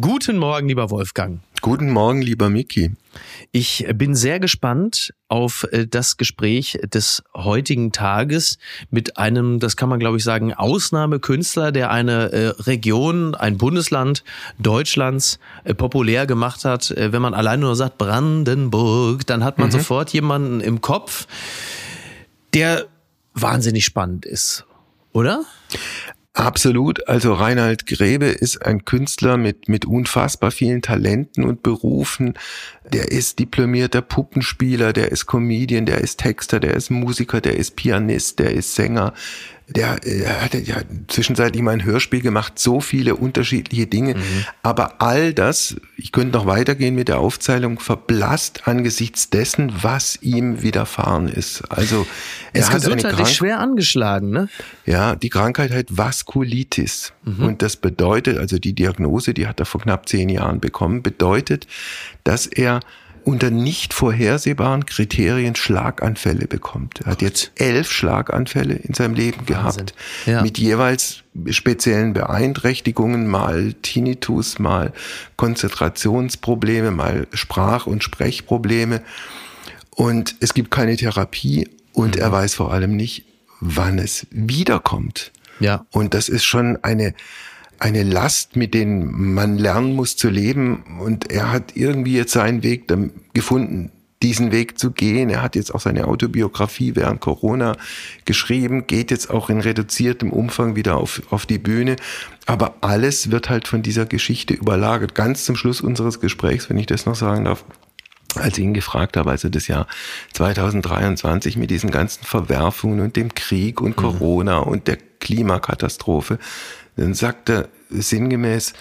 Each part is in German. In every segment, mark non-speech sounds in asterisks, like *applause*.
Guten Morgen, lieber Wolfgang. Guten Morgen, lieber Miki. Ich bin sehr gespannt auf äh, das Gespräch des heutigen Tages mit einem, das kann man glaube ich sagen, Ausnahmekünstler, der eine äh, Region, ein Bundesland Deutschlands äh, populär gemacht hat. Wenn man alleine nur sagt Brandenburg, dann hat man mhm. sofort jemanden im Kopf, der wahnsinnig spannend ist, oder? Absolut. Also Reinhard Grebe ist ein Künstler mit, mit unfassbar vielen Talenten und Berufen. Der ist diplomierter Puppenspieler, der ist Comedian, der ist Texter, der ist Musiker, der ist Pianist, der ist Sänger, der äh, hat ja zwischenzeitlich mal ein Hörspiel gemacht, so viele unterschiedliche Dinge. Mhm. Aber all das, ich könnte noch weitergehen mit der Aufzählung, verblasst angesichts dessen, was ihm widerfahren ist. Also er ist hat eine schwer angeschlagen, ne? Ja, die Krankheit heißt Vaskulitis. Mhm. Und das bedeutet, also die Diagnose, die hat er vor knapp zehn Jahren bekommen, bedeutet, dass er unter nicht vorhersehbaren Kriterien Schlaganfälle bekommt. Er hat jetzt elf Schlaganfälle in seinem Leben Wahnsinn. gehabt, ja. mit jeweils speziellen Beeinträchtigungen, mal Tinnitus, mal Konzentrationsprobleme, mal Sprach- und Sprechprobleme. Und es gibt keine Therapie und mhm. er weiß vor allem nicht, wann es wiederkommt. Ja. Und das ist schon eine, eine Last, mit denen man lernen muss zu leben. Und er hat irgendwie jetzt seinen Weg gefunden, diesen Weg zu gehen. Er hat jetzt auch seine Autobiografie während Corona geschrieben, geht jetzt auch in reduziertem Umfang wieder auf, auf die Bühne. Aber alles wird halt von dieser Geschichte überlagert. Ganz zum Schluss unseres Gesprächs, wenn ich das noch sagen darf, als ich ihn gefragt habe, also das Jahr 2023 mit diesen ganzen Verwerfungen und dem Krieg und mhm. Corona mhm. und der Klimakatastrophe, dann sagt er sinngemäß,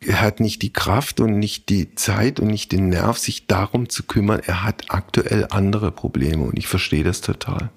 er hat nicht die Kraft und nicht die Zeit und nicht den Nerv, sich darum zu kümmern. Er hat aktuell andere Probleme und ich verstehe das total.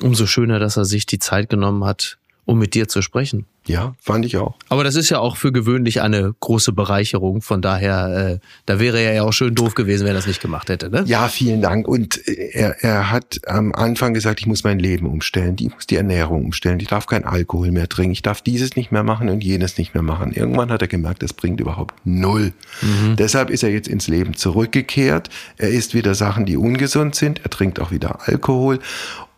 Umso schöner, dass er sich die Zeit genommen hat, um mit dir zu sprechen. Ja, fand ich auch. Aber das ist ja auch für gewöhnlich eine große Bereicherung. Von daher, äh, da wäre er ja auch schön doof gewesen, wenn er das nicht gemacht hätte. Ne? Ja, vielen Dank. Und er, er hat am Anfang gesagt, ich muss mein Leben umstellen, ich muss die Ernährung umstellen, ich darf kein Alkohol mehr trinken, ich darf dieses nicht mehr machen und jenes nicht mehr machen. Irgendwann hat er gemerkt, das bringt überhaupt null. Mhm. Deshalb ist er jetzt ins Leben zurückgekehrt. Er isst wieder Sachen, die ungesund sind. Er trinkt auch wieder Alkohol.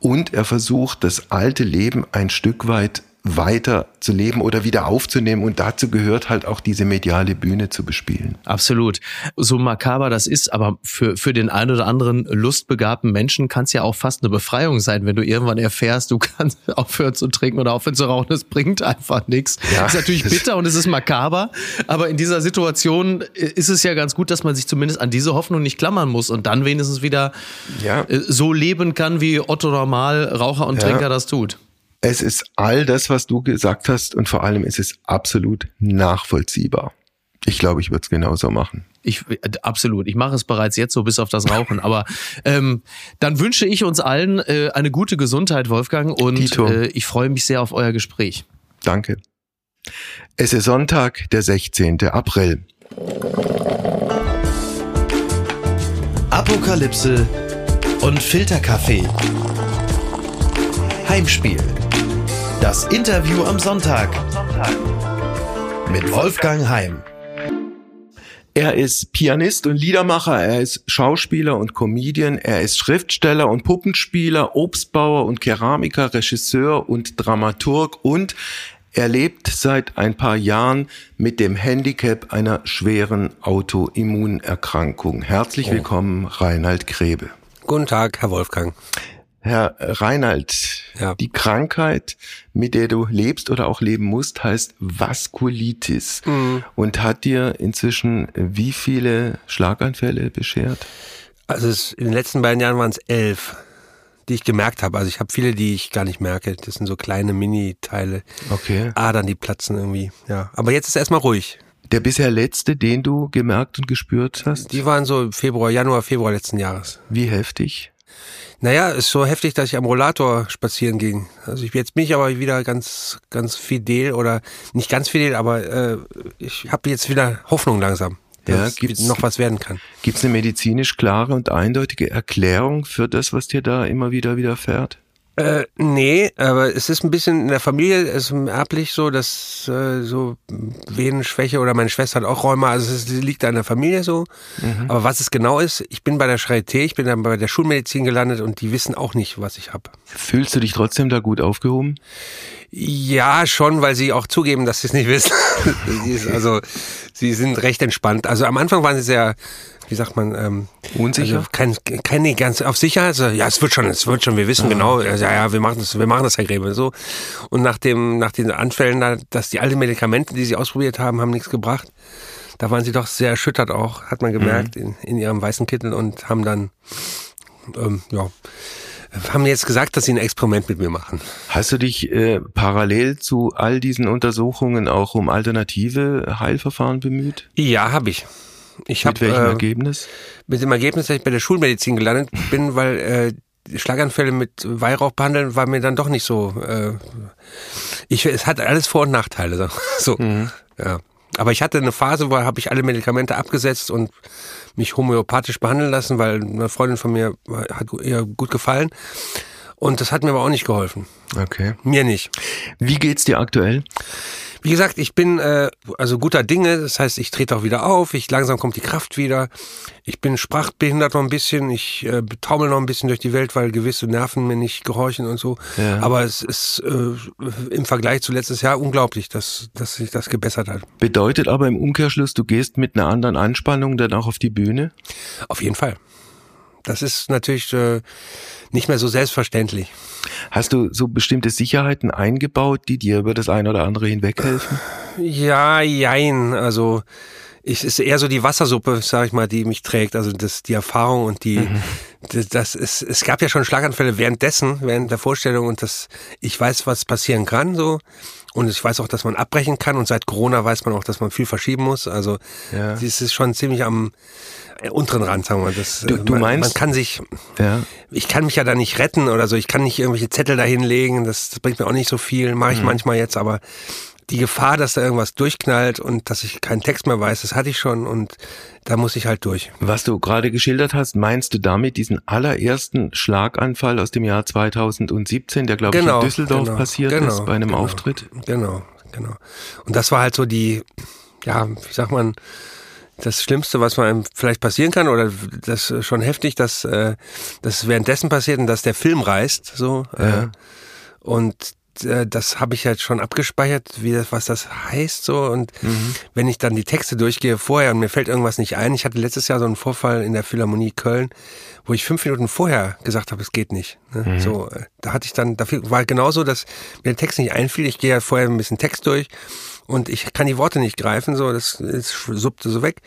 Und er versucht, das alte Leben ein Stück weit weiter zu leben oder wieder aufzunehmen. Und dazu gehört halt auch diese mediale Bühne zu bespielen. Absolut. So makaber das ist, aber für, für den einen oder anderen lustbegabten Menschen kann es ja auch fast eine Befreiung sein, wenn du irgendwann erfährst, du kannst *laughs* aufhören zu trinken oder aufhören zu rauchen. Das bringt einfach nichts. Ja, ist natürlich *laughs* bitter und es ist makaber, aber in dieser Situation ist es ja ganz gut, dass man sich zumindest an diese Hoffnung nicht klammern muss und dann wenigstens wieder ja. Äh, so leben kann, wie Otto Normal Raucher und ja. Trinker das tut. Es ist all das, was du gesagt hast und vor allem ist es absolut nachvollziehbar. Ich glaube, ich würde es genauso machen. Ich absolut. Ich mache es bereits jetzt so bis auf das Rauchen. Aber ähm, dann wünsche ich uns allen äh, eine gute Gesundheit, Wolfgang, und äh, ich freue mich sehr auf euer Gespräch. Danke. Es ist Sonntag, der 16. April. Apokalypse und Filterkaffee. Heimspiel. Das Interview am Sonntag mit Wolfgang Heim. Er ist Pianist und Liedermacher, er ist Schauspieler und Comedian, er ist Schriftsteller und Puppenspieler, Obstbauer und Keramiker, Regisseur und Dramaturg und er lebt seit ein paar Jahren mit dem Handicap einer schweren Autoimmunerkrankung. Herzlich oh. willkommen, Reinhard Grebe. Guten Tag, Herr Wolfgang. Herr Reinhold, ja. die Krankheit, mit der du lebst oder auch leben musst, heißt Vaskulitis mhm. und hat dir inzwischen wie viele Schlaganfälle beschert? Also es, in den letzten beiden Jahren waren es elf, die ich gemerkt habe. Also ich habe viele, die ich gar nicht merke. Das sind so kleine Mini-Teile. Okay. Adern, die platzen irgendwie. Ja, aber jetzt ist erstmal ruhig. Der bisher letzte, den du gemerkt und gespürt hast? Die waren so Februar, Januar, Februar letzten Jahres. Wie heftig? Naja, ist so heftig, dass ich am Rollator spazieren ging. Also ich, jetzt bin ich aber wieder ganz, ganz fidel oder nicht ganz fidel, aber äh, ich habe jetzt wieder Hoffnung langsam, dass ja, noch was werden kann. Gibt es eine medizinisch klare und eindeutige Erklärung für das, was dir da immer wieder widerfährt? Äh, nee, aber es ist ein bisschen in der Familie, es ist erblich so, dass äh, so Venenschwäche oder meine Schwester hat auch Rheuma, also es liegt an der Familie so. Mhm. Aber was es genau ist, ich bin bei der Charité, ich bin dann bei der Schulmedizin gelandet und die wissen auch nicht, was ich habe. Fühlst du dich trotzdem da gut aufgehoben? Ja, schon, weil sie auch zugeben, dass sie es nicht wissen. *laughs* also sie sind recht entspannt. Also am Anfang waren sie sehr wie sagt man, ähm, unsicher? Also kein, kein, nee, ganz auf Sicherheit. Also, ja, es wird schon, es wird schon, wir wissen ah, genau, ja, ja, wir machen das, wir machen das, Herr Gräbe, so. Und nach dem, nach den Anfällen, da, dass die alten Medikamente, die sie ausprobiert haben, haben nichts gebracht. Da waren sie doch sehr erschüttert auch, hat man gemerkt, mhm. in, in ihrem weißen Kittel und haben dann, ähm, ja, haben jetzt gesagt, dass sie ein Experiment mit mir machen. Hast du dich äh, parallel zu all diesen Untersuchungen auch um alternative Heilverfahren bemüht? Ja, habe ich. Ich Mit hab, welchem äh, Ergebnis? Mit dem Ergebnis, dass ich bei der Schulmedizin gelandet *laughs* bin, weil äh, Schlaganfälle mit Weihrauch behandeln war mir dann doch nicht so. Äh, ich, es hat alles Vor- und Nachteile. So, mhm. ja. Aber ich hatte eine Phase, wo habe ich alle Medikamente abgesetzt und mich homöopathisch behandeln lassen, weil eine Freundin von mir hat ihr gut gefallen. Und das hat mir aber auch nicht geholfen. Okay. Mir nicht. Wie geht's dir aktuell? Wie gesagt, ich bin äh, also guter Dinge, das heißt, ich trete auch wieder auf, ich langsam kommt die Kraft wieder. Ich bin sprachbehindert noch ein bisschen, ich äh, taumel noch ein bisschen durch die Welt, weil gewisse Nerven mir nicht gehorchen und so. Ja. Aber es ist äh, im Vergleich zu letztes Jahr unglaublich, dass, dass sich das gebessert hat. Bedeutet aber im Umkehrschluss, du gehst mit einer anderen Anspannung dann auch auf die Bühne? Auf jeden Fall. Das ist natürlich äh, nicht mehr so selbstverständlich. Hast du so bestimmte Sicherheiten eingebaut, die dir über das eine oder andere hinweghelfen? Ja, jein. Also ich ist eher so die Wassersuppe, sag ich mal, die mich trägt. Also das, die Erfahrung und die, mhm. das, das ist, es gab ja schon Schlaganfälle währenddessen, während der Vorstellung und das, ich weiß, was passieren kann, so. Und ich weiß auch, dass man abbrechen kann und seit Corona weiß man auch, dass man viel verschieben muss. Also, ja. das ist schon ziemlich am, unteren Rand, sagen wir. Das, du, du man, meinst? Man kann sich, ja. ich kann mich ja da nicht retten oder so. Ich kann nicht irgendwelche Zettel dahinlegen. Das, das bringt mir auch nicht so viel. Mache ich mhm. manchmal jetzt, aber die Gefahr, dass da irgendwas durchknallt und dass ich keinen Text mehr weiß, das hatte ich schon und da muss ich halt durch. Was du gerade geschildert hast, meinst du damit diesen allerersten Schlaganfall aus dem Jahr 2017, der glaube genau, ich in Düsseldorf genau, passiert genau, ist bei einem genau, Auftritt? Genau, genau. Und das war halt so die, ja, wie sagt man, das Schlimmste, was man vielleicht passieren kann, oder das ist schon heftig, dass äh, das währenddessen passiert und dass der Film reißt, so. Äh, ja. Äh, und äh, das habe ich halt schon abgespeichert, wie das, was das heißt so. Und mhm. wenn ich dann die Texte durchgehe vorher und mir fällt irgendwas nicht ein, ich hatte letztes Jahr so einen Vorfall in der Philharmonie Köln, wo ich fünf Minuten vorher gesagt habe, es geht nicht. Ne? Mhm. So, äh, da hatte ich dann, dafür war genauso, dass mir der Text nicht einfiel. Ich gehe ja vorher ein bisschen Text durch und ich kann die Worte nicht greifen, so das, das suppte so weg.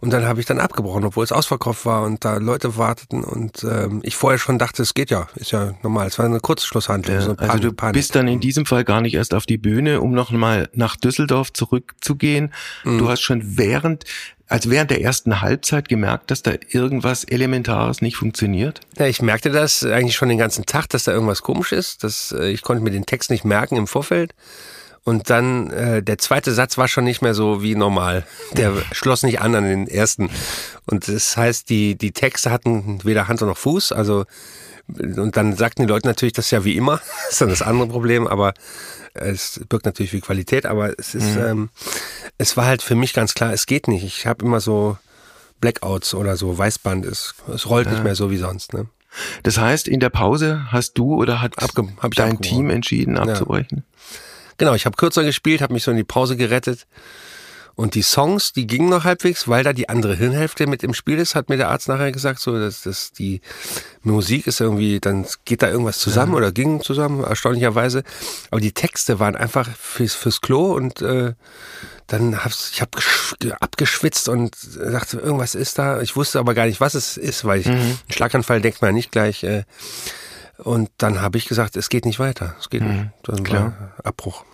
Und dann habe ich dann abgebrochen, obwohl es ausverkauft war und da Leute warteten und ähm, ich vorher schon dachte, es geht ja, ist ja normal. Es war eine Kurzschlusshandlung. Ja, so also du Panik. bist dann in diesem Fall gar nicht erst auf die Bühne, um noch mal nach Düsseldorf zurückzugehen. Mhm. Du hast schon während also während der ersten Halbzeit gemerkt, dass da irgendwas Elementares nicht funktioniert? Ja, ich merkte das eigentlich schon den ganzen Tag, dass da irgendwas komisch ist. Dass, äh, ich konnte mir den Text nicht merken im Vorfeld. Und dann äh, der zweite Satz war schon nicht mehr so wie normal. Der schloss nicht an an den ersten. Und das heißt, die, die Texte hatten weder Hand noch Fuß. Also und dann sagten die Leute natürlich, das ist ja wie immer. *laughs* Das ist dann das andere Problem, aber es birgt natürlich viel Qualität. Aber es ist, mhm. ähm, es war halt für mich ganz klar, es geht nicht. Ich habe immer so Blackouts oder so Weißband. Es, es rollt ja. nicht mehr so wie sonst. Ne? Das heißt, in der Pause hast du oder hat Abge dein Team entschieden abzubrechen? Ja. Genau, ich habe kürzer gespielt, habe mich so in die Pause gerettet. Und die Songs, die gingen noch halbwegs, weil da die andere Hirnhälfte mit im Spiel ist, hat mir der Arzt nachher gesagt, so dass, dass die Musik ist irgendwie, dann geht da irgendwas zusammen ja. oder ging zusammen, erstaunlicherweise. Aber die Texte waren einfach fürs, fürs Klo und äh, dann hab's, ich habe abgeschwitzt und dachte, irgendwas ist da. Ich wusste aber gar nicht, was es ist, weil ich, mhm. einen Schlaganfall denkt man nicht gleich. Äh, und dann habe ich gesagt, es geht nicht weiter. Es geht mhm, nicht. Dann klar. Abbruch.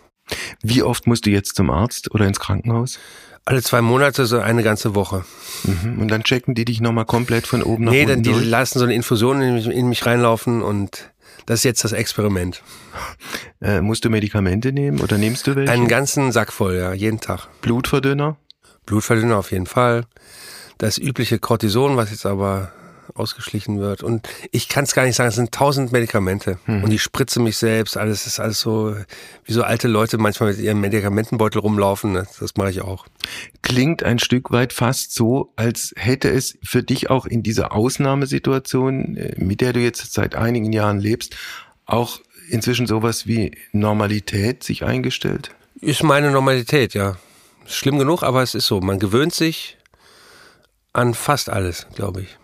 Wie oft musst du jetzt zum Arzt oder ins Krankenhaus? Alle zwei Monate, so eine ganze Woche. Mhm. Und dann checken die dich nochmal komplett von oben nach nee, unten Nee, die durch? lassen so eine Infusion in mich, in mich reinlaufen und das ist jetzt das Experiment. *laughs* Äh, musst du Medikamente nehmen oder nimmst du welche? Einen ganzen Sack voll, ja, jeden Tag. Blutverdünner? Blutverdünner auf jeden Fall. Das übliche Cortison, was jetzt aber ausgeschlichen wird. Und ich kann es gar nicht sagen, es sind tausend Medikamente. Mhm. Und ich spritze mich selbst, alles ist alles so, wie so alte Leute manchmal mit ihrem Medikamentenbeutel rumlaufen. Das, das mache ich auch. Klingt ein Stück weit fast so, als hätte es für dich auch in dieser Ausnahmesituation, äh, mit der du jetzt seit einigen Jahren lebst, auch inzwischen sowas wie Normalität sich eingestellt? Ist meine Normalität, ja. Schlimm genug, aber es ist so. Man gewöhnt sich an fast alles, glaube ich.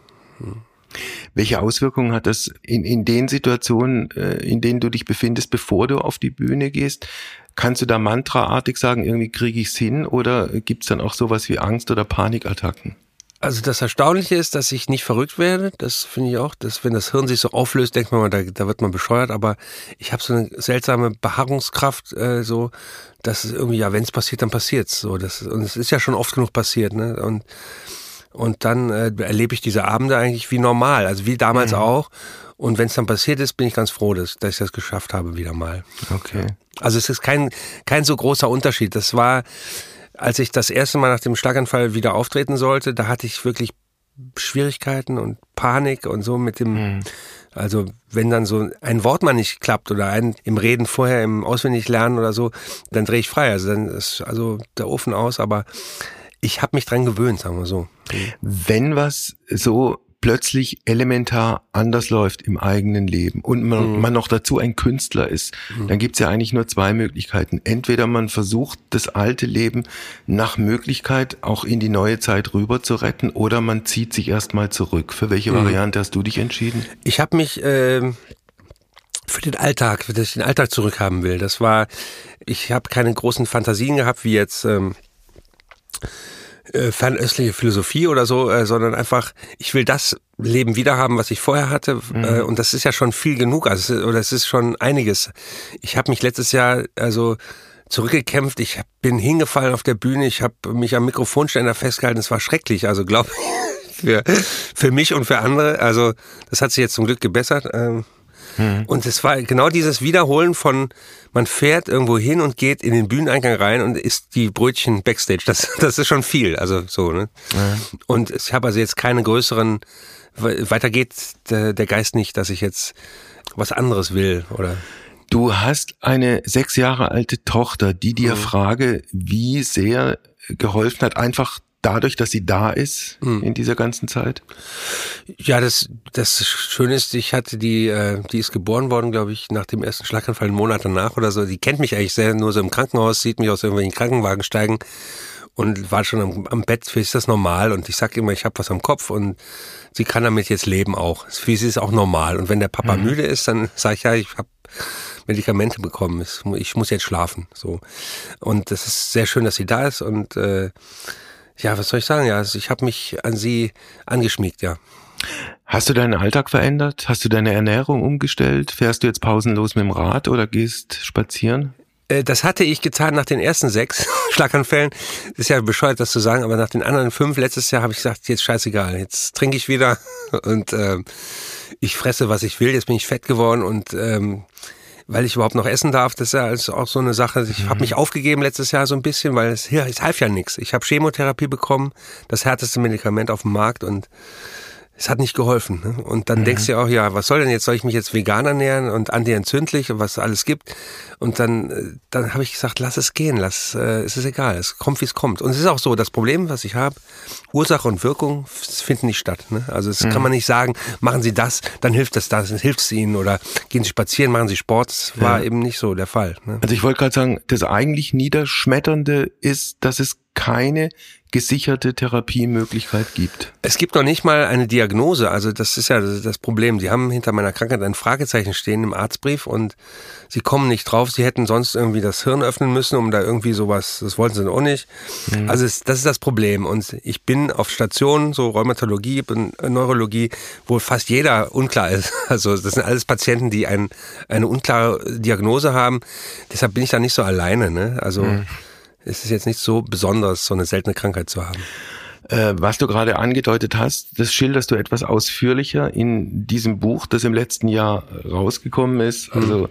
Welche Auswirkungen hat das in, in den Situationen, äh, in denen du dich befindest, bevor du auf die Bühne gehst? Kannst du da mantraartig sagen, irgendwie kriege ich es hin oder gibt es dann auch sowas wie Angst oder Panikattacken? Also das Erstaunliche ist, dass ich nicht verrückt werde. Das finde ich auch. Dass, wenn das Hirn sich so auflöst, denkt man, da, da wird man bescheuert. Aber ich habe so eine seltsame Beharrungskraft, äh, so dass es irgendwie, ja, wenn es passiert, dann passiert's. So, das, und es ist ja schon oft genug passiert. Ne? Und und dann äh, erlebe ich diese Abende eigentlich wie normal, also wie damals mhm. auch. Und wenn es dann passiert ist, bin ich ganz froh, dass, dass ich das geschafft habe wieder mal. Okay. Also es ist kein, kein so großer Unterschied. Das war, als ich das erste Mal nach dem Schlaganfall wieder auftreten sollte, da hatte ich wirklich Schwierigkeiten und Panik und so mit dem, mhm. also wenn dann so ein Wort mal nicht klappt oder ein im Reden vorher im Auswendiglernen oder so, dann drehe ich frei. Also dann ist also der Ofen aus, aber ich habe mich dran gewöhnt, sagen wir so. Wenn was so plötzlich elementar anders läuft im eigenen Leben und man, mhm. man noch dazu ein Künstler ist, mhm. dann gibt's ja eigentlich nur zwei Möglichkeiten. Entweder man versucht, das alte Leben nach Möglichkeit auch in die neue Zeit rüber zu retten, oder man zieht sich erstmal zurück. Für welche mhm. Variante hast du dich entschieden? Ich habe mich äh, für den Alltag, für das ich den Alltag zurückhaben will. Das war, ich habe keine großen Fantasien gehabt, wie jetzt ähm, äh, fernöstliche Philosophie oder so, äh, sondern einfach, ich will das Leben wiederhaben, was ich vorher hatte. Mhm. Äh, und das ist ja schon viel genug, also oder es ist schon einiges. Ich habe mich letztes Jahr also zurückgekämpft, ich bin hingefallen auf der Bühne, ich habe mich am Mikrofonständer festgehalten, es war schrecklich, also glaube *laughs* für, für mich und für andere. Also das hat sich jetzt zum Glück gebessert. Ähm, Mhm. Und es war genau dieses Wiederholen von, man fährt irgendwo hin und geht in den Bühneneingang rein und isst die Brötchen Backstage. Das, *laughs* das ist schon viel. Also so, ne? Mhm. Und ich habe also jetzt keine größeren, weiter geht der, der Geist nicht, dass ich jetzt was anderes will, oder? Du hast eine sechs Jahre alte Tochter, die dir mhm. frage, wie sehr geholfen hat, einfach dadurch, dass sie da ist mhm. in dieser ganzen Zeit? Ja, das, das Schöne ist, ich hatte die, äh, die ist geboren worden, glaube ich, nach dem ersten Schlaganfall einen Monat danach oder so. Die kennt mich eigentlich sehr, nur so im Krankenhaus, sieht mich aus irgendwelchen Krankenwagen steigen und war schon am, am Bett, für sie ist das normal und ich sag immer, ich habe was am Kopf und sie kann damit jetzt leben auch. Für sie ist auch normal und wenn der Papa mhm. müde ist, dann sage ich ja, ich habe Medikamente bekommen, ich muss jetzt schlafen, so und das ist sehr schön, dass sie da ist und äh, ja, was soll ich sagen? Ja, also ich habe mich an sie angeschmiegt, ja. Hast du deinen Alltag verändert? Hast du deine Ernährung umgestellt? Fährst du jetzt pausenlos mit dem Rad oder gehst spazieren? Äh, das hatte ich getan nach den ersten sechs *laughs* Schlaganfällen. Ist ja bescheuert, das zu sagen, aber nach den anderen fünf letztes Jahr habe ich gesagt, jetzt scheißegal, jetzt trinke ich wieder *laughs* und äh, ich fresse, was ich will. Jetzt bin ich fett geworden und ähm, weil ich überhaupt noch essen darf. Das ist ja auch so eine Sache. Ich mhm. habe mich aufgegeben letztes Jahr so ein bisschen, weil es, ja, es half ja nichts. Ich habe Chemotherapie bekommen, das härteste Medikament auf dem Markt und es hat nicht geholfen. Ne? Und dann mhm. denkst du auch, ja, was soll denn jetzt? Soll ich mich jetzt vegan ernähren und antientzündlich und was es alles gibt? Und dann, äh, dann habe ich gesagt, lass es gehen, lass, äh, es ist egal, es kommt, wie es kommt. Und es ist auch so, das Problem, was ich habe, Ursache und Wirkung finden nicht statt. Ne? Also es mhm. kann man nicht sagen, machen Sie das, dann hilft das, das hilft es Ihnen oder gehen Sie spazieren, machen Sie Sport. Das war ja. eben nicht so der Fall. Ne? Also ich wollte gerade sagen, das eigentlich Niederschmetternde ist, dass es keine gesicherte Therapiemöglichkeit gibt. Es gibt noch nicht mal eine Diagnose. Also das ist ja das Problem. Sie haben hinter meiner Krankheit ein Fragezeichen stehen im Arztbrief und sie kommen nicht drauf. Sie hätten sonst irgendwie das Hirn öffnen müssen, um da irgendwie sowas, das wollten sie auch nicht. Mhm. Also es, das ist das Problem. Und ich bin auf Stationen, so Rheumatologie, Neurologie, wo fast jeder unklar ist. *laughs* Also das sind alles Patienten, die ein, eine unklare Diagnose haben. Deshalb bin ich da nicht so alleine. Ne? Also mhm es ist jetzt nicht so besonders, so eine seltene Krankheit zu haben. Äh, was du gerade angedeutet hast, das schilderst du etwas ausführlicher in diesem Buch, das im letzten Jahr rausgekommen ist. Also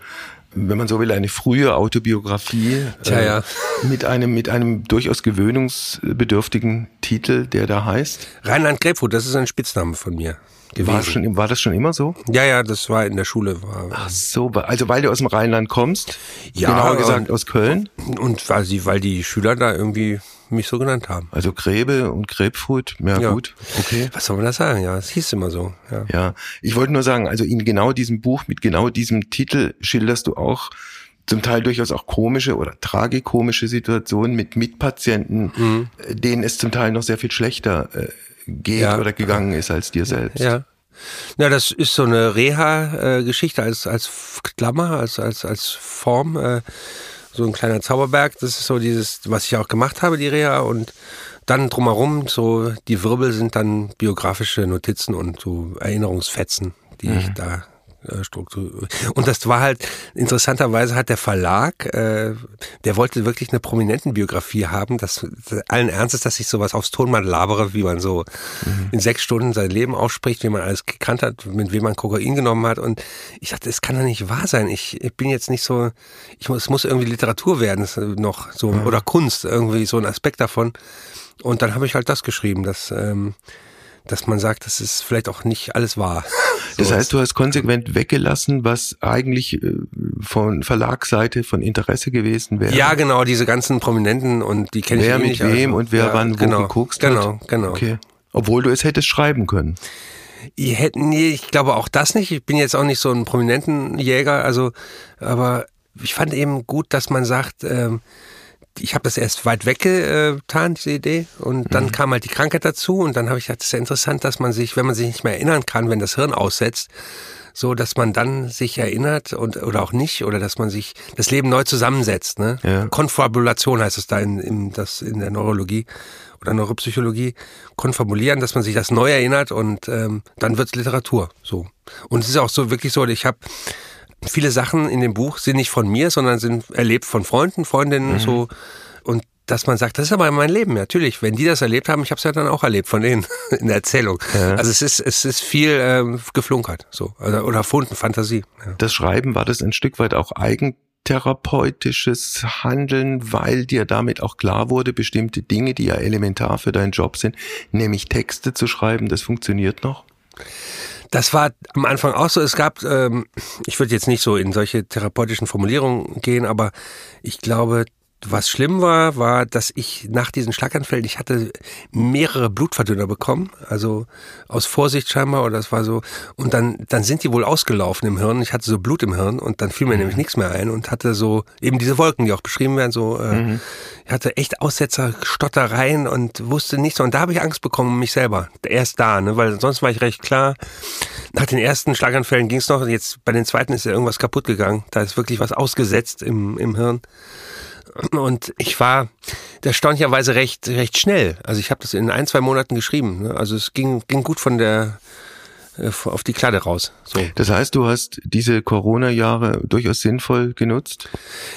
wenn man so will, eine frühe Autobiografie Tja, äh, ja. mit einem mit einem durchaus gewöhnungsbedürftigen Titel, der da heißt. Rheinland Grapefruit, das ist ein Spitzname von mir gewesen. War, schon, war das schon immer so? Ja, ja, das war in der Schule. War, Ach so, also weil du aus dem Rheinland kommst, Ja, genauer gesagt aus Köln, und weil, sie, weil die Schüler da irgendwie mich so genannt haben. also Gräbe und Grapefruit, ja, Ja. gut, okay. Was soll man da sagen? Ja, es hieß immer so. Ja. Ja, ich wollte nur sagen, also in genau diesem Buch mit genau diesem Titel schilderst du auch zum Teil durchaus auch komische oder tragikomische Situationen mit Mitpatienten, Mhm. äh, denen es zum Teil noch sehr viel schlechter äh, geht Ja. oder gegangen ist als dir selbst. Ja. Ja, das ist so eine Reha-Geschichte als, als Klammer, als, als, als Form. Äh, so ein kleiner Zauberberg. Das ist so dieses, was ich auch gemacht habe, die Reha. Und dann drumherum, so die Wirbel sind dann biografische Notizen und so Erinnerungsfetzen, die ich da äh, Struktur. Und das war halt, interessanterweise hat der Verlag, äh, der wollte wirklich eine prominenten Biografie haben, das allen Ernstes, dass ich sowas aufs Tonband labere, wie man so in sechs Stunden sein Leben ausspricht, wie man alles gekannt hat, mit wem man Kokain genommen hat. Und ich dachte, es kann doch nicht wahr sein. Ich, ich bin jetzt nicht so, ich muss, es muss irgendwie Literatur werden, äh, noch so, oder Kunst, irgendwie so ein Aspekt davon. Und dann habe ich halt das geschrieben, dass, ähm, dass man sagt, das ist vielleicht auch nicht alles wahr. *laughs* Das heißt, du hast konsequent weggelassen, was eigentlich äh, von Verlagsseite von Interesse gewesen wäre. Ja, genau, diese ganzen Prominenten und die kenne ich Wer eh mit nicht. wem also, und wer ja, wann wo genau, geguckt Genau, genau. Okay. Obwohl du es hättest schreiben können. Ich hätte, nee, ich glaube auch das nicht. Ich bin jetzt auch nicht so ein prominenten Jäger, also, aber ich fand eben gut, dass man sagt, ähm, ich habe das erst weit weggetan, diese Idee, und dann kam halt die Krankheit dazu und dann habe ich gedacht, das ist ja interessant, dass man sich, wenn man sich nicht mehr erinnern kann, wenn das Hirn aussetzt, so dass man dann sich erinnert und oder auch nicht oder dass man sich das Leben neu zusammensetzt. Ne? Ja. Konfabulation heißt es da in, in, das, in der Neurologie oder Neuropsychologie. Konfabulieren, dass man sich das neu erinnert und ähm, dann wird's Literatur. So und es ist auch so wirklich so. Ich habe viele Sachen in dem Buch sind nicht von mir, sondern sind erlebt von Freunden, Freundinnen so und dass man sagt, das ist aber mein Leben, natürlich. Wenn die das erlebt haben, ich habe es ja dann auch erlebt von denen *laughs* in der Erzählung. Also es ist es ist viel ähm, geflunkert, so also, oder erfunden, Fantasie. Ja. Das Schreiben war das ein Stück weit auch eigentherapeutisches Handeln, weil dir damit auch klar wurde, bestimmte Dinge, die ja elementar für deinen Job sind, nämlich Texte zu schreiben, das funktioniert noch. Das war am Anfang auch so. Es gab, ähm, ich würde jetzt nicht so in solche therapeutischen Formulierungen gehen, aber ich glaube, was schlimm war, war, dass ich nach diesen Schlaganfällen, ich hatte mehrere Blutverdünner bekommen, also aus Vorsicht scheinbar, oder das war so, und dann, dann sind die wohl ausgelaufen im Hirn. Ich hatte so Blut im Hirn und dann fiel mir nämlich nichts mehr ein und hatte so eben diese Wolken, die auch beschrieben werden, so, äh, ich hatte echt Aussetzer, Stottereien und wusste nichts. Und da habe ich Angst bekommen um mich selber. Erst da, ne? weil sonst war ich recht klar. Nach den ersten Schlaganfällen ging es noch. Jetzt bei den zweiten ist ja irgendwas kaputt gegangen. Da ist wirklich was ausgesetzt im, im Hirn. Und ich war erstaunlicherweise recht, recht schnell. Also ich habe das in ein, zwei Monaten geschrieben. Ne? Also es ging, ging gut von der äh, auf die Kladde raus. So. Das heißt, du hast diese Corona-Jahre durchaus sinnvoll genutzt.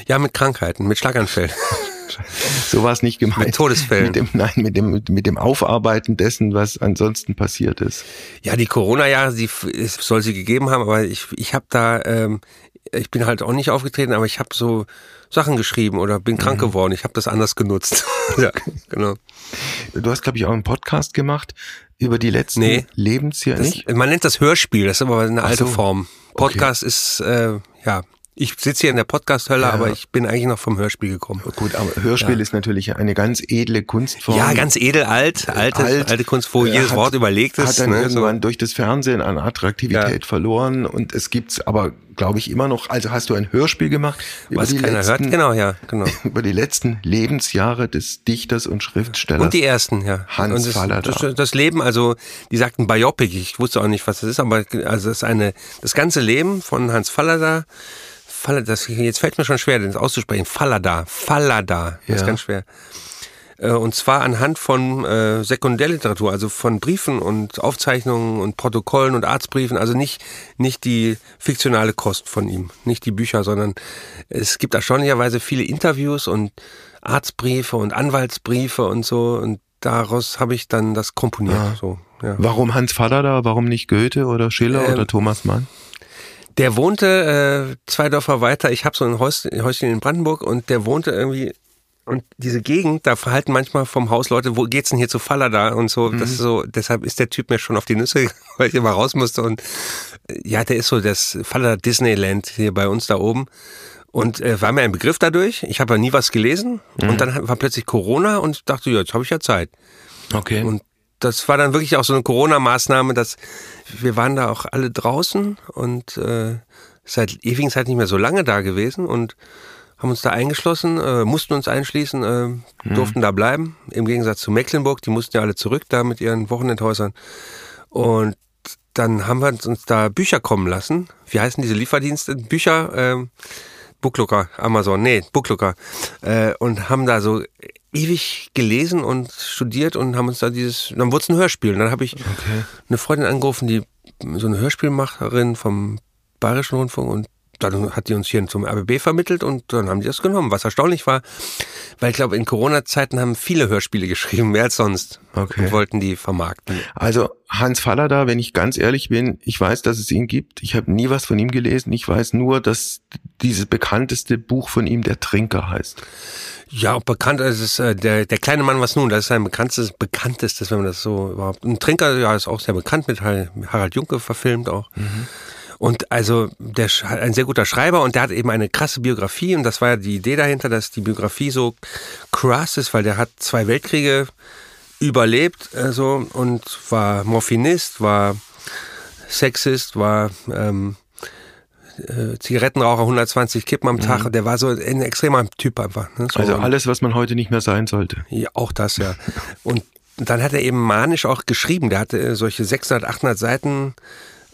Ja, mit Krankheiten, mit Schlaganfällen. So war es nicht gemeint. Mit Todesfällen. Mit dem, nein, mit dem, mit dem Aufarbeiten dessen, was ansonsten passiert ist. Ja, die Corona-Jahre, die es soll sie gegeben haben, aber ich, ich habe da, ähm, ich bin halt auch nicht aufgetreten, aber ich habe so Sachen geschrieben oder bin Mhm. krank geworden. Ich habe das anders genutzt. *laughs* ja, genau. Du hast, glaube ich, auch einen Podcast gemacht über die letzten Nee. Lebensjahre. Nicht? man nennt das Hörspiel, das ist aber eine alte so. Form. Podcast ist, äh, ja, ich sitze hier in der Podcast-Hölle, Ja. aber ich bin eigentlich noch vom Hörspiel gekommen. Gut, aber Hörspiel ist natürlich eine ganz edle Kunstform. Ja, ganz edel, alt, alte, alt. alte Kunst, wo Äh, jedes hat- Wort überlegt ist. Hat dann ne, irgendwann durch das Fernsehen an Attraktivität verloren und es gibt's aber, glaube ich, immer noch. Also hast du ein Hörspiel gemacht was keiner letzten, hört. Genau, ja, genau. *laughs* über die letzten Lebensjahre des Dichters und Schriftstellers. Und die ersten, ja. Hans und das, Fallada. das, das Leben, also die sagten Biopic, ich wusste auch nicht, was das ist, aber also das ist eine, das ganze Leben von Hans Fallada, Fallada das, jetzt fällt mir schon schwer, das auszusprechen, Fallada, Fallada, das ist Ja. ganz schwer. Äh, Und zwar anhand von äh, Sekundärliteratur, also von Briefen und Aufzeichnungen und Protokollen und Arztbriefen, also nicht, nicht die fiktionale Kost von ihm, nicht die Bücher, sondern es gibt erstaunlicherweise viele Interviews und Arztbriefe und Anwaltsbriefe und so und daraus habe ich dann das komponiert. Ah. So, ja. Warum Hans Fallada, warum nicht Goethe oder Schiller Ähm, oder Thomas Mann? Der wohnte äh, zwei Dörfer weiter. Ich habe so ein Häuschen in Brandenburg und der wohnte irgendwie und diese Gegend, da verhalten manchmal vom Haus Leute, wo geht's denn hier zu Fallada und so. Mhm. Das ist so, deshalb ist der Typ mir schon auf die Nüsse, *laughs* weil ich immer raus musste. Und äh, ja, der ist so das Fallada Disneyland hier bei uns da oben. Und äh, war mir ein Begriff dadurch. Ich habe ja nie was gelesen. Mhm. Und dann war plötzlich Corona und dachte, ja, jetzt habe ich ja Zeit. Okay. Und das war dann wirklich auch so eine Corona-Maßnahme, dass wir waren da auch alle draußen und äh, seit ewigen Zeit nicht mehr so lange da gewesen und haben uns da eingeschlossen, äh, mussten uns einschließen, äh, mhm. durften da bleiben. Im Gegensatz zu Mecklenburg, die mussten ja alle zurück da mit ihren Wochenendhäusern. Und dann haben wir uns da Bücher kommen lassen. Wie heißen diese Lieferdienste? Bücher, äh, Booklooker, Amazon, nee, Booklooker. Äh, und haben da so ewig gelesen und studiert und haben uns da dieses, dann wurde es ein Hörspiel. Und dann habe ich okay. eine Freundin angerufen, die so eine Hörspielmacherin vom Bayerischen Rundfunk und dann hat die uns hier zum RBB vermittelt und dann haben die das genommen, was erstaunlich war, weil ich glaube, in Corona-Zeiten haben viele Hörspiele geschrieben, mehr als sonst. Okay. Und wollten die vermarkten. Also Hans Fallada, wenn ich ganz ehrlich bin, ich weiß, dass es ihn gibt. Ich habe nie was von ihm gelesen. Ich weiß nur, dass dieses bekannteste Buch von ihm der Trinker heißt. Ja, auch bekannt ist es, äh, der, der kleine Mann was nun, das ist sein bekanntestes, bekanntestes, wenn man das so überhaupt. Ein Trinker, ja, ist auch sehr bekannt mit Harald Junke verfilmt auch. Mhm. Und also der hat ein sehr guter Schreiber und der hat eben eine krasse Biografie und das war ja die Idee dahinter, dass die Biografie so krass ist, weil der hat zwei Weltkriege überlebt also, und war Morphinist, war Sexist, war ähm, äh, Zigarettenraucher, 120 Kippen am Tag. Mhm. Der war so ein extremer Typ einfach. Ne? So, also alles, was man heute nicht mehr sein sollte. Ja, auch das, ja. und dann hat er eben manisch auch geschrieben. Der hatte solche 600, 800 Seiten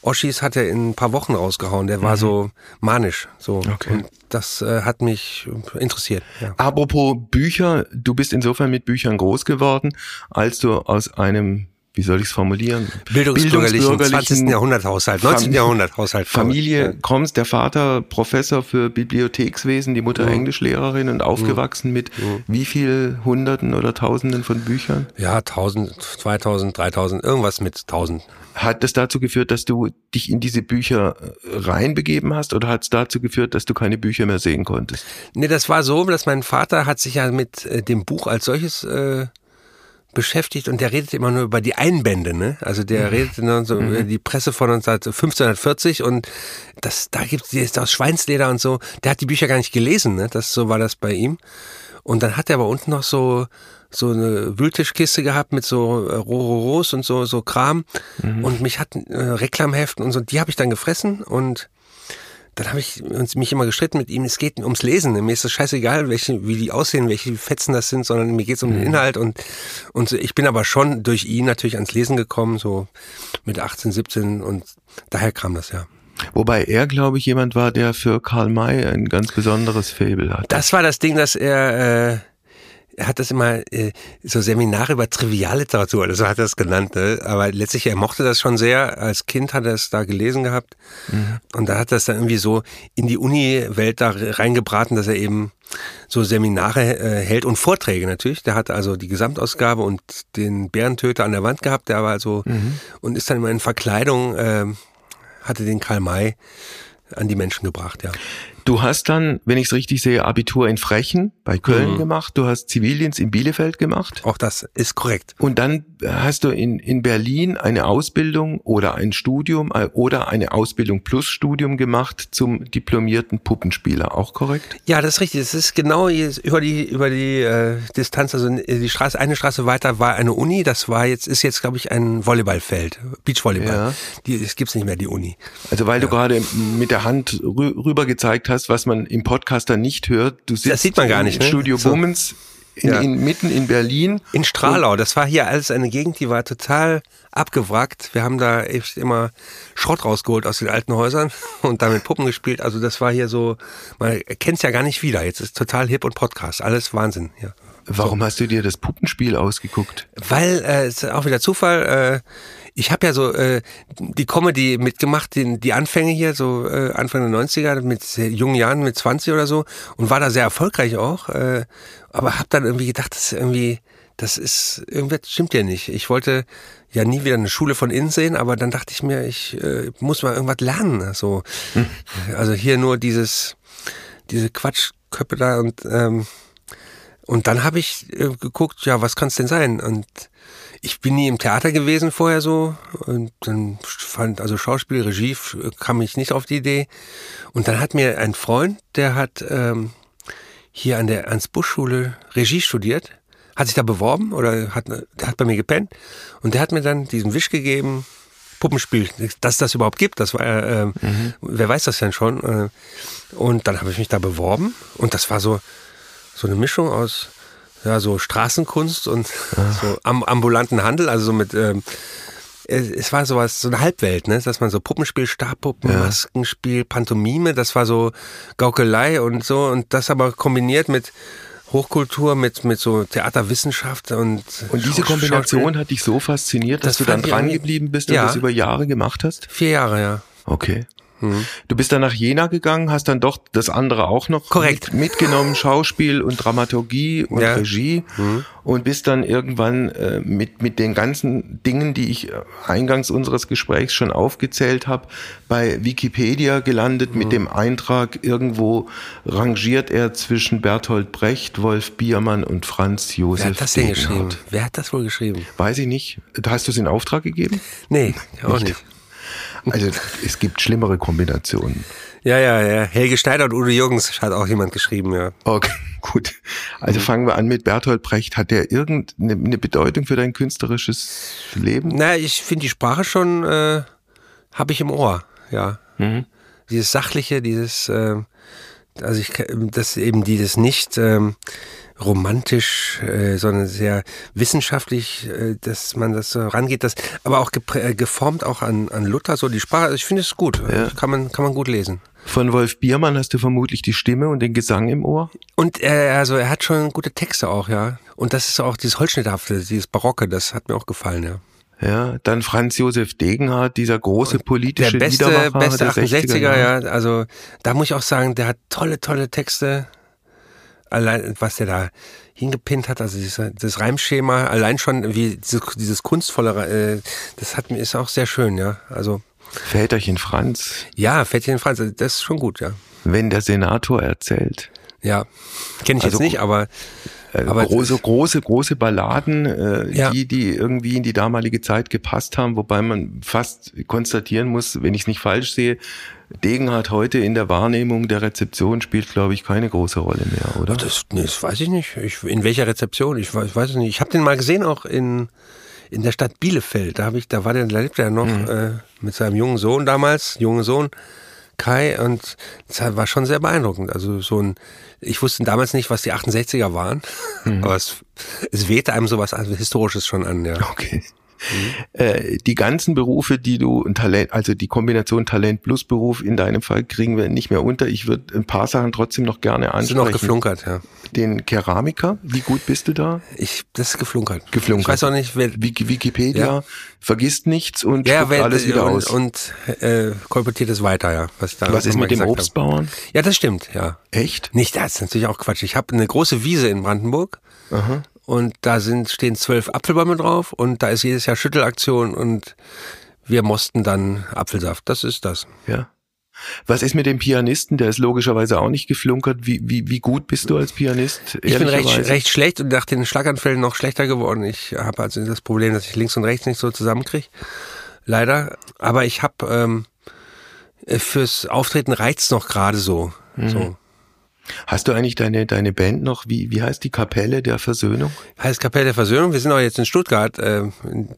Oschis hat er in ein paar Wochen rausgehauen. Der war mhm. so manisch. So. Okay. Und das äh, hat mich interessiert. Ja. Apropos Bücher, du bist insofern mit Büchern groß geworden, als du aus einem wie soll ich es formulieren? Bildungsbürgerlichen, Bildungsbürgerlichen 20. Jahrhunderthaushalt, 19. Jahrhunderthaushalt. Familie ja. kommst, der Vater Professor für Bibliothekswesen, die Mutter ja. Englischlehrerin und aufgewachsen mit wie viel Hunderten oder Tausenden von Büchern? Ja, 1000, 2000, 3000, irgendwas mit 1000. Hat das dazu geführt, dass du dich in diese Bücher äh, reinbegeben hast oder hat es dazu geführt, dass du keine Bücher mehr sehen konntest? Nee, das war so, dass mein Vater hat sich ja mit äh, dem Buch als solches äh, beschäftigt und der redet immer nur über die Einbände, ne? Also der mhm. redet nur so über mhm. die Presse von uns seit 1540 und das, da gibt's, die ist aus Schweinsleder und so. Der hat die Bücher gar nicht gelesen, ne? Das, so war das bei ihm. Und dann hat er aber unten noch so, so eine Wühltischkiste gehabt mit so äh, Rororos und so, so Kram. Mhm. Und mich hatten äh, Reklamheften und so, die habe ich dann gefressen und dann habe ich uns mich immer gestritten mit ihm, es geht ums Lesen. Mir ist es scheißegal, welche, wie die aussehen, welche Fetzen das sind, sondern mir geht es um den mhm. Inhalt und, und ich bin aber schon durch ihn natürlich ans Lesen gekommen, so mit 18, 17 und daher kam das ja. Wobei er, glaube ich, jemand war, der für Karl May ein ganz besonderes Faible hat. Das war das Ding, dass er, äh, er hat das immer äh, so Seminare über Trivialliteratur, so hat er es genannt. Ne? Aber letztlich, er mochte das schon sehr. Als Kind hat er es da gelesen gehabt. Mhm. Und da hat er es dann irgendwie so in die Uni-Welt da reingebraten, dass er eben so Seminare äh, hält und Vorträge natürlich. Der hat also die Gesamtausgabe und den Bärentöter an der Wand gehabt. Der war also mhm. und ist dann immer in Verkleidung, äh, hatte den Karl May an die Menschen gebracht, ja. Du hast dann, wenn ich es richtig sehe, Abitur in Frechen bei Köln mhm. gemacht. Du hast Zivildienst in Bielefeld gemacht. Auch das ist korrekt. Und dann hast du in, in Berlin eine Ausbildung oder ein Studium äh, oder eine Ausbildung plus Studium gemacht zum diplomierten Puppenspieler. Auch korrekt? Ja, das ist richtig. Das ist genau über die, über die äh, Distanz, also die Straße, eine Straße weiter war eine Uni. Das war jetzt, ist jetzt, glaube ich, ein Volleyballfeld. Beachvolleyball. Ja. Die, es gibt's nicht mehr, die Uni. Also weil ja. du gerade mit der Hand rüber gezeigt hast, hast, was man im Podcast dann nicht hört. Du sitzt das sieht man gar nicht, ne? Studio so. Bummens in, ja. in, mitten in Berlin. In Stralau. Das war hier alles eine Gegend, die war total abgewrackt. Wir haben da echt immer Schrott rausgeholt aus den alten Häusern *laughs* und damit Puppen gespielt. Also das war hier so, man kennt es ja gar nicht wieder. Jetzt ist total hip und Podcast. Alles Wahnsinn. Ja. Warum so. hast du dir das Puppenspiel ausgeguckt? Weil, äh, ist auch wieder Zufall, äh, ich habe ja so äh, die Comedy mitgemacht, die, die Anfänge hier, so äh, Anfang der 90er, mit jungen Jahren, mit 20 oder so und war da sehr erfolgreich auch. Äh, aber habe dann irgendwie gedacht, das ist irgendwie das ist, irgendwas stimmt ja nicht. Ich wollte ja nie wieder eine Schule von innen sehen, aber dann dachte ich mir, ich äh, muss mal irgendwas lernen. So. Hm. Also hier nur dieses, diese Quatschköppe da und ähm, und dann habe ich äh, geguckt, ja, was kann es denn sein? Und ich bin nie im Theater gewesen vorher so und dann fand also Schauspiel, Regie kam ich nicht auf die Idee. Und dann hat mir ein Freund, der hat ähm, hier an der Ernst-Busch-Schule Regie studiert, hat sich da beworben oder hat, der hat bei mir gepennt und der hat mir dann diesen Wisch gegeben, Puppenspiel, dass das überhaupt gibt, das war äh, mhm. wer weiß das denn schon. Äh, und dann habe ich mich da beworben und das war so, so eine Mischung aus ja, so Straßenkunst und Ach. so am, ambulanten Handel, also so mit ähm, es war sowas, so eine Halbwelt, ne? Dass man so Puppenspiel, Stabpuppen, ja. Maskenspiel, Pantomime, das war so Gaukelei und so und das aber kombiniert mit Hochkultur mit, mit so Theaterwissenschaft und. Und diese Kombination hat dich so fasziniert, dass das du dann dran geblieben bist und ja. das über Jahre gemacht hast? Vier Jahre, ja. Okay. Mhm. Du bist dann nach Jena gegangen, hast dann doch das andere auch noch Korrekt. Mit, mitgenommen, *laughs* Schauspiel und Dramaturgie und ja. Regie mhm. und bist dann irgendwann äh, mit, mit den ganzen Dingen, die ich äh, eingangs unseres Gesprächs schon aufgezählt habe, bei Wikipedia gelandet mhm. mit dem Eintrag, irgendwo rangiert er zwischen Bertolt Brecht, Wolf Biermann und Franz Josef Wer hat das denn geschrieben? Wer hat das wohl geschrieben? Weiß ich nicht. Hast du es in Auftrag gegeben? Nee, *laughs* auch nicht. Also es gibt schlimmere Kombinationen. Ja, ja, ja. Helge Schneider und Udo Jürgens hat auch jemand geschrieben, ja. Okay, *laughs* gut. Also mhm. fangen wir an mit Bertolt Brecht. Hat der irgendeine Bedeutung für dein künstlerisches Leben? Na, ich finde die Sprache schon, äh, habe ich im Ohr, ja. Mhm. Dieses Sachliche, dieses, äh, also ich, das eben dieses nicht, ähm, romantisch, äh, sondern sehr wissenschaftlich, äh, dass man das so rangeht, das, aber auch äh, geformt auch an, an Luther, so die Sprache. Also ich finde es gut, ja. kann man kann man gut lesen. Von Wolf Biermann hast du vermutlich die Stimme und den Gesang im Ohr. Und äh, also er hat schon gute Texte auch, ja. Und das ist auch dieses Holzschnitthafte, dieses Barocke, das hat mir auch gefallen, ja. Ja, dann Franz Josef Degenhardt, dieser große politische der beste, Liedermacher beste 68er, ja. Also da muss ich auch sagen, der hat tolle, tolle Texte allein, was der da hingepinnt hat, also dieses, das Reimschema, allein schon wie dieses, dieses kunstvolle, äh, das hat mir ist auch sehr schön, ja. Also Väterchen Franz. Ja, Väterchen Franz, also das ist schon gut, ja. Wenn der Senator erzählt. Ja, kenne ich also, jetzt nicht, aber äh, aber große, große, große Balladen, äh, ja. die, die irgendwie in die damalige Zeit gepasst haben, wobei man fast konstatieren muss, wenn ich es nicht falsch sehe, Degenhardt heute in der Wahrnehmung der Rezeption spielt, glaube ich, keine große Rolle mehr, oder? Das, das weiß ich nicht. Ich, in welcher Rezeption? Ich weiß, weiß es nicht. Ich habe den mal gesehen auch in in der Stadt Bielefeld. Da habe ich, da war der, da lebte er noch mhm. äh, mit seinem jungen Sohn damals, jungen Sohn Kai, und das war schon sehr beeindruckend. Also so ein, ich wusste damals nicht, was die 68er waren, mhm. *laughs* aber es, es wehte einem sowas also Historisches schon an, ja. Okay. Mhm. *laughs* Äh, die ganzen Berufe, die du, Talent, also die Kombination Talent plus Beruf in deinem Fall kriegen wir nicht mehr unter. Ich würde ein paar Sachen trotzdem noch gerne ansprechen. Sind noch geflunkert, ja. Den Keramiker, wie gut bist du da? Ich, das ist geflunkert. Geflunkert. Ich weiß auch nicht, wer. Wikipedia ja. vergisst nichts und ja, wer, alles wieder und, aus. Und äh, kolportiert es weiter, ja. Was, was ist mit dem Obstbauern? Hab. Ja, das stimmt, ja. Echt? Nicht, das ist natürlich auch Quatsch. Ich habe eine große Wiese in Brandenburg. Aha und da sind, stehen zwölf Apfelbäume drauf und da ist jedes Jahr Schüttelaktion und wir mussten dann Apfelsaft. Das ist das. Ja. Was ist mit dem Pianisten? Der ist logischerweise auch nicht geflunkert. Wie, wie, wie gut bist du als Pianist? Ich bin recht, recht schlecht und nach den Schlaganfällen noch schlechter geworden. Ich habe also das Problem, dass ich links und rechts nicht so zusammenkriege. Leider. Aber ich habe ähm, fürs Auftreten reizt noch gerade so. Mhm. so. Hast du eigentlich deine, deine Band noch? Wie, wie heißt die Kapelle der Versöhnung? Heißt Kapelle der Versöhnung. Wir sind auch jetzt in Stuttgart äh,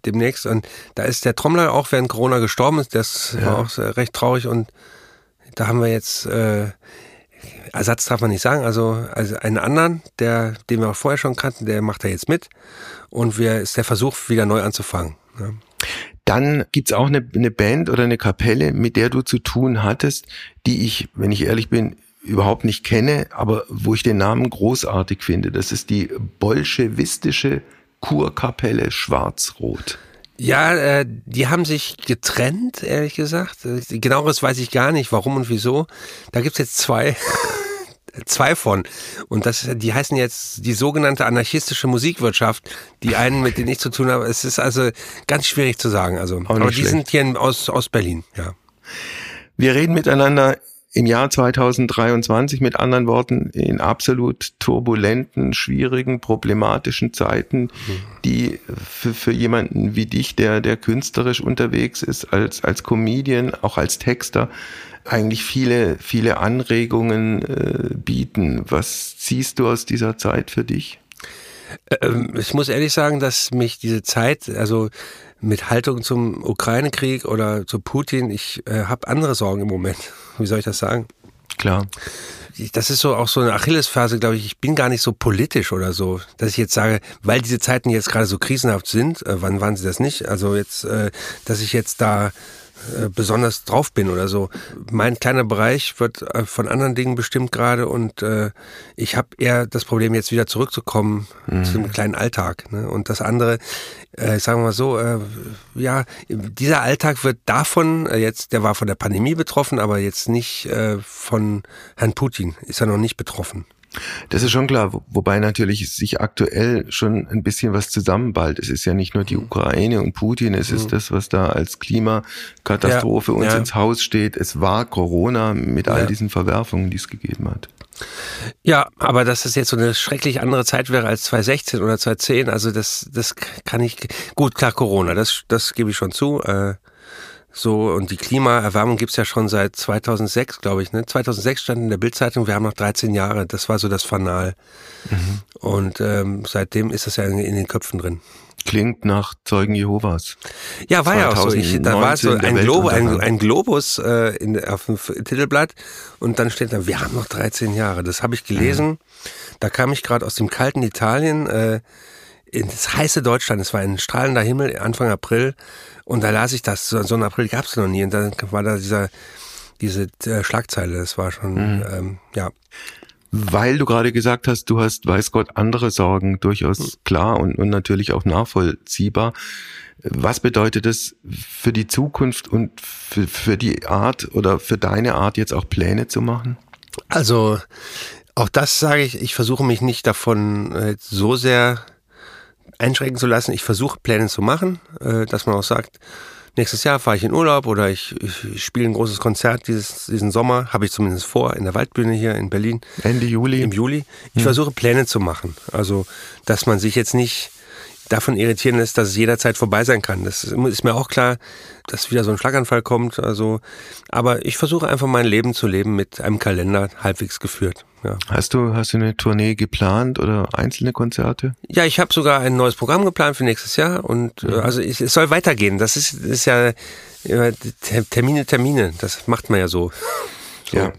demnächst und da ist der Trommler auch während Corona gestorben. Das ja. war auch recht traurig und da haben wir jetzt äh, Ersatz darf man nicht sagen, also, also einen anderen, der, den wir auch vorher schon kannten, der macht da jetzt mit und wir ist der Versuch, wieder neu anzufangen. Ja. Dann gibt's auch eine, eine Band oder eine Kapelle, mit der du zu tun hattest, die ich, wenn ich ehrlich bin, überhaupt nicht kenne, aber wo ich den Namen großartig finde. Das ist die bolschewistische Kurkapelle Schwarz-Rot. Ja, äh, die haben sich getrennt, ehrlich gesagt. Genaueres weiß ich gar nicht, warum und wieso. Da gibt's jetzt zwei. *laughs* zwei von. Und das, die heißen jetzt die sogenannte anarchistische Musikwirtschaft, die einen, mit denen ich zu tun habe. Es ist also ganz schwierig zu sagen. Also, aber die schlecht. sind hier aus, aus Berlin, ja. Wir reden miteinander im Jahr 2023 mit anderen Worten in absolut turbulenten, schwierigen, problematischen Zeiten, mhm. die für, für jemanden wie dich, der, der künstlerisch unterwegs ist, als, als Comedian, auch als Texter, eigentlich viele, viele Anregungen äh, bieten. Was ziehst du aus dieser Zeit für dich? Ähm, ich muss ehrlich sagen, dass mich diese Zeit, also mit Haltung zum Ukraine-Krieg oder zu Putin, ich äh, habe andere Sorgen im Moment. *laughs* Wie soll ich das sagen? Klar. Das ist so auch so eine Achillesphase, glaube ich. Ich bin gar nicht so politisch oder so, dass ich jetzt sage, weil diese Zeiten jetzt gerade so krisenhaft sind, äh, wann waren sie das nicht? Also jetzt, äh, dass ich jetzt da äh, besonders drauf bin oder so. Mein kleiner Bereich wird äh, von anderen Dingen bestimmt gerade und äh, ich habe eher das Problem, jetzt wieder zurückzukommen mhm. zum kleinen Alltag. Ne? Und das andere, äh, sagen wir mal so, äh, ja, dieser Alltag wird davon, äh, jetzt, der war von der Pandemie betroffen, aber jetzt nicht äh, von Herrn Putin, ist er noch nicht betroffen. Das ist schon klar, wobei natürlich sich aktuell schon ein bisschen was zusammenballt. Es ist ja nicht nur die Ukraine und Putin, es ist mhm. das, was da als Klimakatastrophe ja, uns ja. ins Haus steht. Es war Corona mit all diesen Verwerfungen, die es gegeben hat. Ja, aber dass es jetzt so eine schrecklich andere Zeit wäre als 2016 oder 2010, also das, das kann ich, gut, klar, Corona, das, das gebe ich schon zu. Äh, so, und die Klimaerwärmung gibt's ja schon seit 2006, glaube ich. Ne? 2006 stand in der Bildzeitung, wir haben noch 13 Jahre. Das war so das Fanal. Mhm. Und ähm, seitdem ist das ja in, in, den Köpfen drin. Klingt nach Zeugen Jehovas. Ja, war ja auch so. Ich, da war so ein, Globo, ein, ein, Globus äh, in, auf dem Titelblatt und dann steht da, wir haben noch 13 Jahre. Das habe ich gelesen. Mhm. Da kam ich gerade aus dem kalten Italien. Äh, ins heiße Deutschland. Es war ein strahlender Himmel Anfang April und da las ich das. So, so einen April gab es noch nie und dann war da dieser diese äh, Schlagzeile. Das war schon mhm. ähm, ja. Weil du gerade gesagt hast, du hast, weiß Gott, andere Sorgen, durchaus mhm. klar und, und natürlich auch nachvollziehbar. Was bedeutet das für die Zukunft und für, für die Art oder für deine Art jetzt auch Pläne zu machen? Also auch das sage ich, ich versuche mich nicht davon äh, so sehr einschränken zu lassen. Ich versuche Pläne zu machen, äh, dass man auch sagt, nächstes Jahr fahre ich in Urlaub oder ich, ich spiele ein großes Konzert dieses, diesen Sommer, habe ich zumindest vor, in der Waldbühne hier in Berlin. Ende Juli. Im Juli. Ich hm. versuche Pläne zu machen. Also, dass man sich jetzt nicht davon irritieren lässt, dass es jederzeit vorbei sein kann. Das ist mir auch klar, dass wieder so ein Schlaganfall kommt. Also, aber ich versuche einfach mein Leben zu leben mit einem Kalender halbwegs geführt. Ja. Hast du hast du eine Tournee geplant oder einzelne Konzerte? Ja, ich habe sogar ein neues Programm geplant für nächstes Jahr und äh, mhm. also ich, es soll weitergehen. Das ist, ist ja Termine, Termine. Das macht man ja so. so. Ja.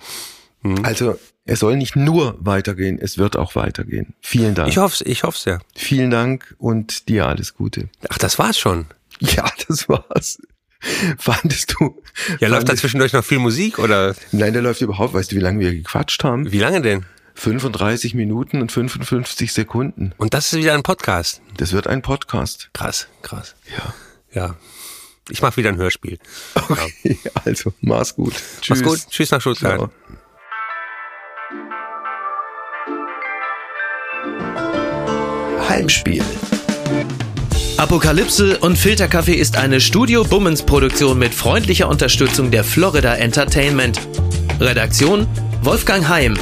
Mhm. Also es soll nicht nur weitergehen, es wird auch weitergehen. Vielen Dank. Ich hoffe ich hoffe ja. Vielen Dank und dir alles Gute. Ach, das war's schon. Ja, das war's. Fandest du? Ja, läuft da zwischendurch noch viel Musik oder? Nein, der läuft überhaupt. Weißt du, wie lange wir gequatscht haben? Wie lange denn? 35 Minuten und 55 Sekunden. Und das ist wieder ein Podcast. Das wird ein Podcast. Krass, krass. Ja. Ja. Ich mache wieder ein Hörspiel. Okay, ja. *laughs* also mach's gut. Tschüss. Mach's gut. Tschüss nach Stuttgart. Heimspiel. Apokalypse und Filterkaffee ist eine Studio Bummens Produktion mit freundlicher Unterstützung der Florida Entertainment. Redaktion Wolfgang Heim.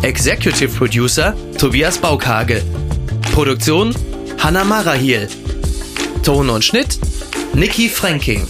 Executive Producer Tobias Baukage. Produktion Hanna Marahiel. Ton und Schnitt Niki Franking.